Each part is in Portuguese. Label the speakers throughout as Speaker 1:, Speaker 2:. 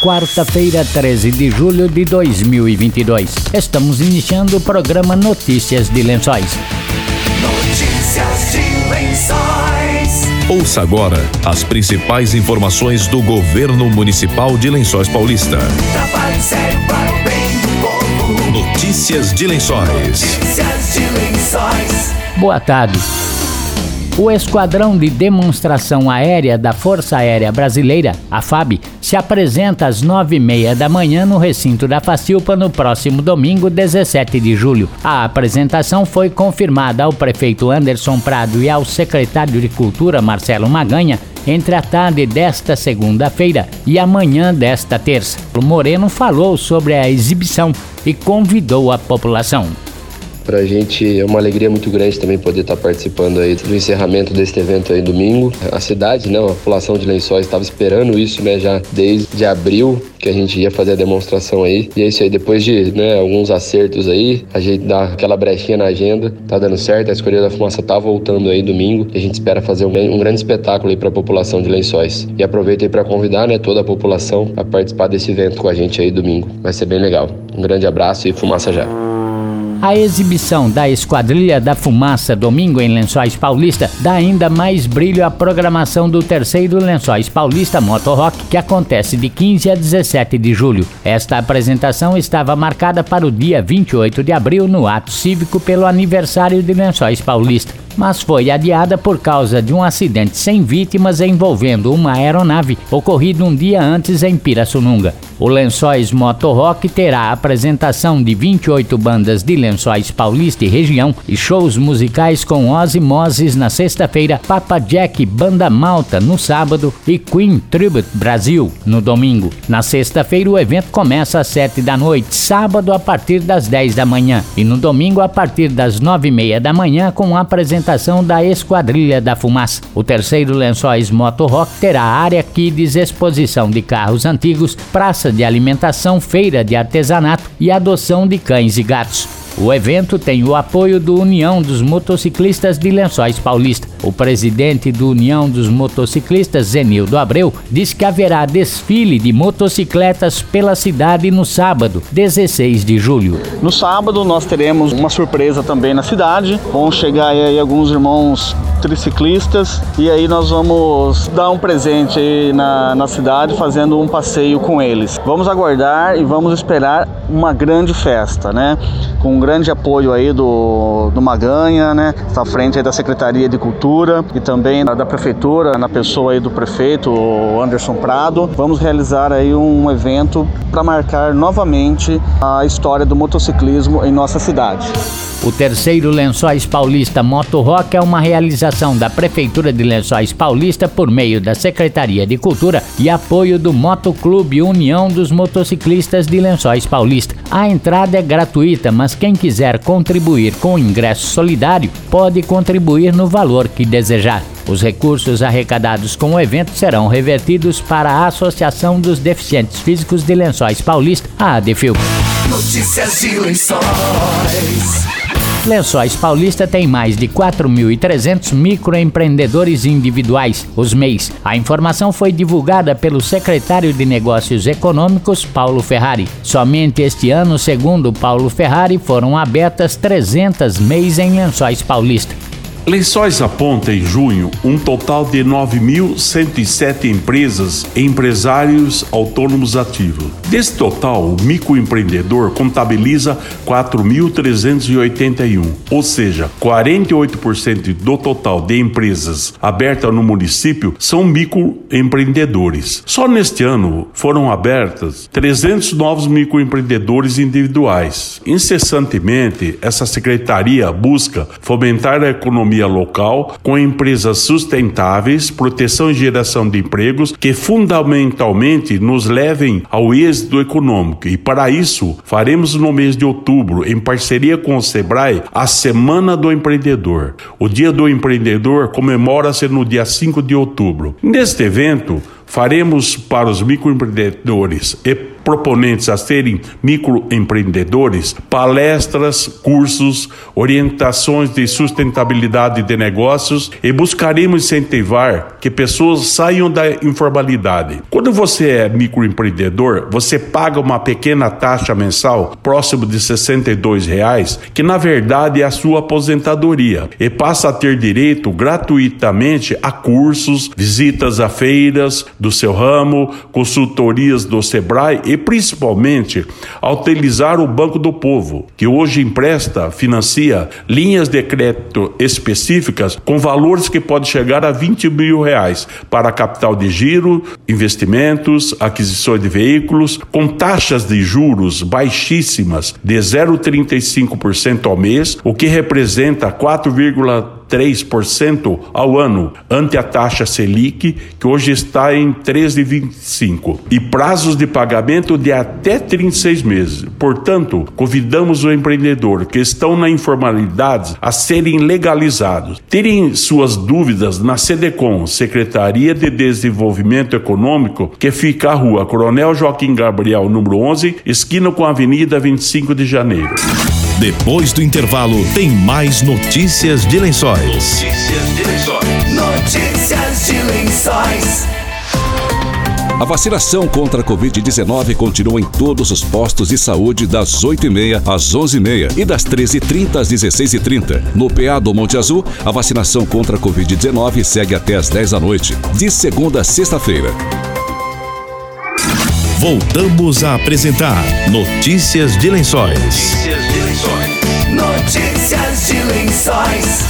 Speaker 1: quarta-feira, 13 de julho de 2022. Estamos iniciando o programa Notícias de Lençóis.
Speaker 2: Notícias de Lençóis.
Speaker 3: Ouça agora as principais informações do governo municipal de Lençóis Paulista.
Speaker 2: Trabalho sério para o bem do povo.
Speaker 3: Notícias de Lençóis.
Speaker 2: Notícias de Lençóis.
Speaker 1: Boa tarde. O Esquadrão de Demonstração Aérea da Força Aérea Brasileira, a FAB, se apresenta às nove e meia da manhã no recinto da Facilpa no próximo domingo, 17 de julho. A apresentação foi confirmada ao prefeito Anderson Prado e ao secretário de Cultura, Marcelo Maganha, entre a tarde desta segunda-feira e a manhã desta terça. O Moreno falou sobre a exibição e convidou a população.
Speaker 4: Pra gente é uma alegria muito grande também poder estar participando aí do encerramento deste evento aí domingo. A cidade, né, a população de Lençóis estava esperando isso, né, já desde abril que a gente ia fazer a demonstração aí. E é isso aí, depois de, né, alguns acertos aí, a gente dá aquela brechinha na agenda, tá dando certo, a Escolha da Fumaça tá voltando aí domingo e a gente espera fazer um, um grande espetáculo aí para a população de Lençóis. E aproveito aí para convidar, né, toda a população a participar desse evento com a gente aí domingo. Vai ser bem legal. Um grande abraço e fumaça já.
Speaker 1: A exibição da Esquadrilha da Fumaça domingo em Lençóis Paulista dá ainda mais brilho à programação do terceiro Lençóis Paulista Motor Rock, que acontece de 15 a 17 de julho. Esta apresentação estava marcada para o dia 28 de abril no ato cívico pelo aniversário de Lençóis Paulista, mas foi adiada por causa de um acidente sem vítimas envolvendo uma aeronave ocorrido um dia antes em Pirassununga. O Lençóis Motor Rock terá apresentação de 28 bandas de Lençóis Paulista e região e shows musicais com Ozzy Moses na sexta-feira, Papa Jack Banda Malta no sábado e Queen Tribute Brasil no domingo. Na sexta-feira o evento começa às 7 da noite, sábado a partir das 10 da manhã e no domingo a partir das 9 e meia da manhã com apresentação da Esquadrilha da Fumaça. O terceiro Lençóis Motor Rock terá área kids, exposição de carros antigos, praça de alimentação, feira de artesanato e adoção de cães e gatos. O evento tem o apoio do União dos Motociclistas de Lençóis Paulista. O presidente do União dos Motociclistas, Zenildo Abreu, diz que haverá desfile de motocicletas pela cidade no sábado, 16 de julho.
Speaker 5: No sábado nós teremos uma surpresa também na cidade. Vão chegar aí alguns irmãos triciclistas e aí nós vamos dar um presente aí na, na cidade fazendo um passeio com eles. Vamos aguardar e vamos esperar uma grande festa, né? Com um grande apoio aí do, do Maganha, né? Está à frente da Secretaria de Cultura e também da, Prefeitura, na pessoa aí do prefeito Anderson Prado. Vamos realizar aí um evento para marcar novamente a história do motociclismo em nossa cidade.
Speaker 1: O terceiro Lençóis Paulista Moto Rock é uma realização da Prefeitura de Lençóis Paulista por meio da Secretaria de Cultura e apoio do Motoclube União dos Motociclistas de Lençóis Paulista. A entrada é gratuita, mas quem quiser contribuir com ingresso solidário pode contribuir no valor que desejar. Os recursos arrecadados com o evento serão revertidos para a Associação dos Deficientes Físicos de Lençóis Paulista, a ADFIL.
Speaker 2: Notícias de Lençóis.
Speaker 1: Lençóis Paulista tem mais de 4.300 microempreendedores individuais, os MEIs. A informação foi divulgada pelo secretário de Negócios Econômicos, Paulo Ferrari. Somente este ano, segundo Paulo Ferrari, foram abertas 300 MEIs em Lençóis Paulista.
Speaker 6: Lençóis aponta em junho um total de 9.107 empresas e empresários autônomos ativos. Desse total, o microempreendedor contabiliza 4.381, ou seja, 48% do total de empresas abertas no município são microempreendedores. Só neste ano foram abertas 300 novos microempreendedores individuais. Incessantemente, essa secretaria busca fomentar a economia local com empresas sustentáveis, proteção e geração de empregos que fundamentalmente nos levem ao êxito econômico. E para isso, faremos no mês de outubro, em parceria com o Sebrae, a Semana do Empreendedor. O Dia do Empreendedor comemora-se no dia 5 de outubro. Neste evento, faremos para os microempreendedores e proponentes a serem microempreendedores palestras, cursos, orientações de sustentabilidade de negócios e buscaremos incentivar que pessoas saiam da informalidade. Quando você é microempreendedor, você paga uma pequena taxa mensal, próximo de 62 reais, que na verdade é a sua aposentadoria, e passa a ter direito gratuitamente a cursos, visitas a feiras do seu ramo, consultorias do Sebrae e principalmente a utilizar o Banco do Povo, que hoje empresta, financia linhas de crédito específicas com valores que podem chegar a 20 mil reais para capital de giro, investimentos, aquisições de veículos, com taxas de juros baixíssimas de 0,35% ao mês, o que representa 4, 3% ao ano, ante a taxa Selic, que hoje está em 13,25%, e prazos de pagamento de até 36 meses. Portanto, convidamos o empreendedor que estão na informalidade a serem legalizados. Terem suas dúvidas na SEDECOM, Secretaria de Desenvolvimento Econômico, que fica a rua Coronel Joaquim Gabriel, número 11, esquina com a Avenida 25 de Janeiro.
Speaker 3: Depois do intervalo, tem mais notícias de lençóis.
Speaker 2: Notícias de lençóis. Notícias de lençóis.
Speaker 7: A vacinação contra a Covid-19 continua em todos os postos de saúde das 8h30 às 11h30 e das 13h30 às 16h30. No PA do Monte Azul, a vacinação contra a Covid-19 segue até às 10 da noite, de segunda a sexta-feira.
Speaker 3: Voltamos a apresentar Notícias de Lençóis.
Speaker 2: Notícias de lençóis. Notícias de lençóis.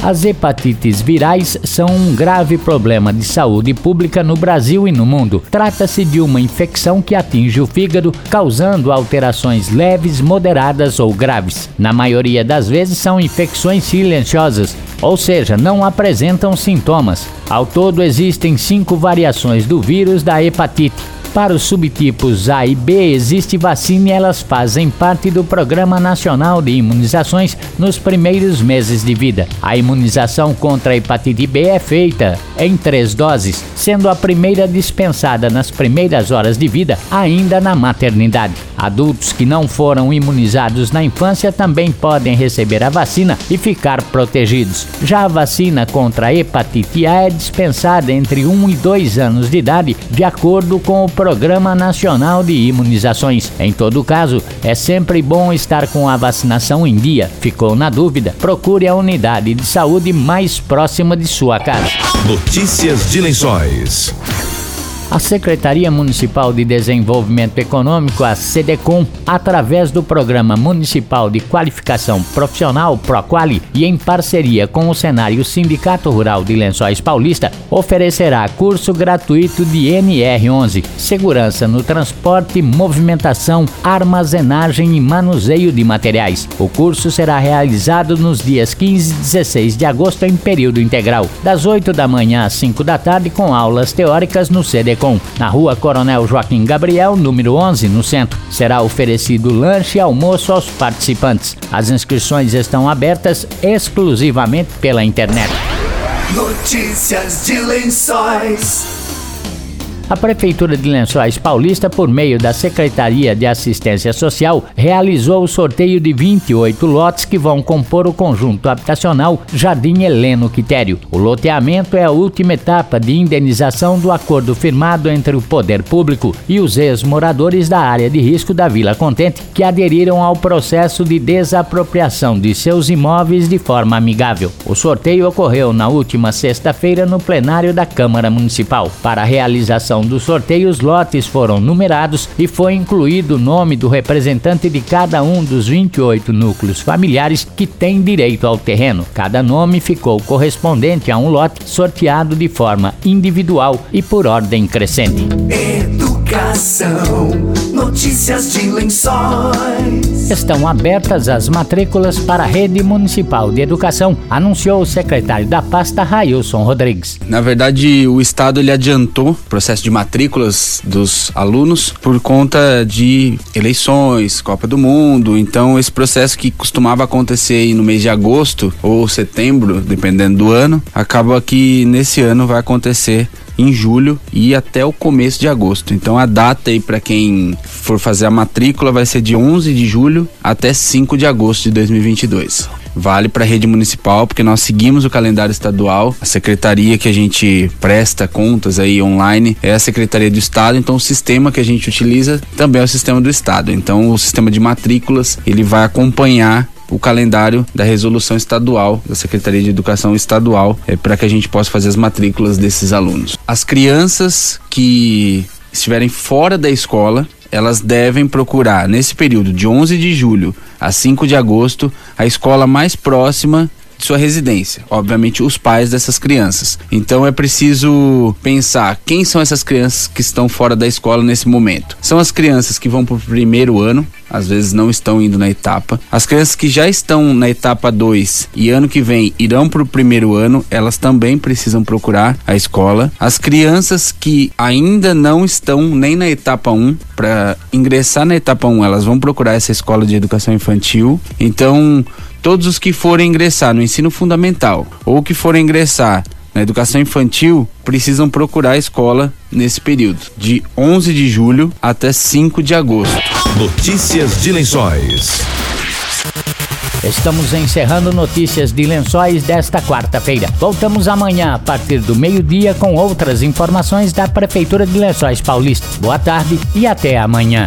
Speaker 1: As hepatites virais são um grave problema de saúde pública no Brasil e no mundo. Trata-se de uma infecção que atinge o fígado, causando alterações leves, moderadas ou graves. Na maioria das vezes são infecções silenciosas, ou seja, não apresentam sintomas. Ao todo, existem cinco variações do vírus da hepatite. Para os subtipos A e B existe vacina e elas fazem parte do Programa Nacional de Imunizações nos primeiros meses de vida. A imunização contra a hepatite B é feita em três doses, sendo a primeira dispensada nas primeiras horas de vida, ainda na maternidade. Adultos que não foram imunizados na infância também podem receber a vacina e ficar protegidos. Já a vacina contra a hepatite A é dispensada entre 1 e 2 anos de idade, de acordo com o Programa Nacional de Imunizações. Em todo caso, é sempre bom estar com a vacinação em dia. Ficou na dúvida? Procure a unidade de saúde mais próxima de sua casa.
Speaker 3: Notícias de Lençóis.
Speaker 1: A Secretaria Municipal de Desenvolvimento Econômico, a SEDECOM, através do Programa Municipal de Qualificação Profissional PROQUALI e em parceria com o Cenário Sindicato Rural de Lençóis Paulista, oferecerá curso gratuito de NR11, Segurança no Transporte, Movimentação, Armazenagem e Manuseio de Materiais. O curso será realizado nos dias 15 e 16 de agosto em período integral, das 8 da manhã às 5 da tarde, com aulas teóricas no SEDECOM na rua Coronel Joaquim Gabriel, número 11, no centro. Será oferecido lanche e almoço aos participantes. As inscrições estão abertas exclusivamente pela internet.
Speaker 2: Notícias de lençóis.
Speaker 1: A Prefeitura de Lençóis Paulista, por meio da Secretaria de Assistência Social, realizou o sorteio de 28 lotes que vão compor o conjunto habitacional Jardim Heleno Quitério. O loteamento é a última etapa de indenização do acordo firmado entre o poder público e os ex-moradores da área de risco da Vila Contente, que aderiram ao processo de desapropriação de seus imóveis de forma amigável. O sorteio ocorreu na última sexta-feira no plenário da Câmara Municipal. Para a realização do sorteio, os lotes foram numerados e foi incluído o nome do representante de cada um dos 28 núcleos familiares que têm direito ao terreno. Cada nome ficou correspondente a um lote sorteado de forma individual e por ordem crescente.
Speaker 2: Educação. Notícias de lençóis.
Speaker 1: Estão abertas as matrículas para a Rede Municipal de Educação, anunciou o secretário da pasta Railson Rodrigues.
Speaker 8: Na verdade, o Estado ele adiantou o processo de matrículas dos alunos por conta de eleições, Copa do Mundo. Então, esse processo que costumava acontecer aí no mês de agosto ou setembro, dependendo do ano, acaba que nesse ano vai acontecer em julho e até o começo de agosto. Então a data aí para quem for fazer a matrícula vai ser de 11 de julho até 5 de agosto de 2022 vale para a rede municipal, porque nós seguimos o calendário estadual. A secretaria que a gente presta contas aí online é a Secretaria do Estado, então o sistema que a gente utiliza também é o sistema do Estado. Então o sistema de matrículas, ele vai acompanhar o calendário da resolução estadual, da Secretaria de Educação Estadual, é, para que a gente possa fazer as matrículas desses alunos. As crianças que estiverem fora da escola, elas devem procurar, nesse período de 11 de julho a 5 de agosto, a escola mais próxima de sua residência, obviamente os pais dessas crianças. Então é preciso pensar quem são essas crianças que estão fora da escola nesse momento. São as crianças que vão para o primeiro ano, às vezes não estão indo na etapa. As crianças que já estão na etapa 2 e ano que vem irão para o primeiro ano, elas também precisam procurar a escola. As crianças que ainda não estão nem na etapa 1, um, para ingressar na etapa 1, um, elas vão procurar essa escola de educação infantil. Então, todos os que forem ingressar no ensino fundamental ou que forem ingressar na educação infantil precisam procurar a escola nesse período, de 11 de julho até 5 de agosto.
Speaker 3: Notícias de Lençóis.
Speaker 1: Estamos encerrando notícias de lençóis desta quarta-feira. Voltamos amanhã a partir do meio-dia com outras informações da Prefeitura de Lençóis Paulista. Boa tarde e até amanhã.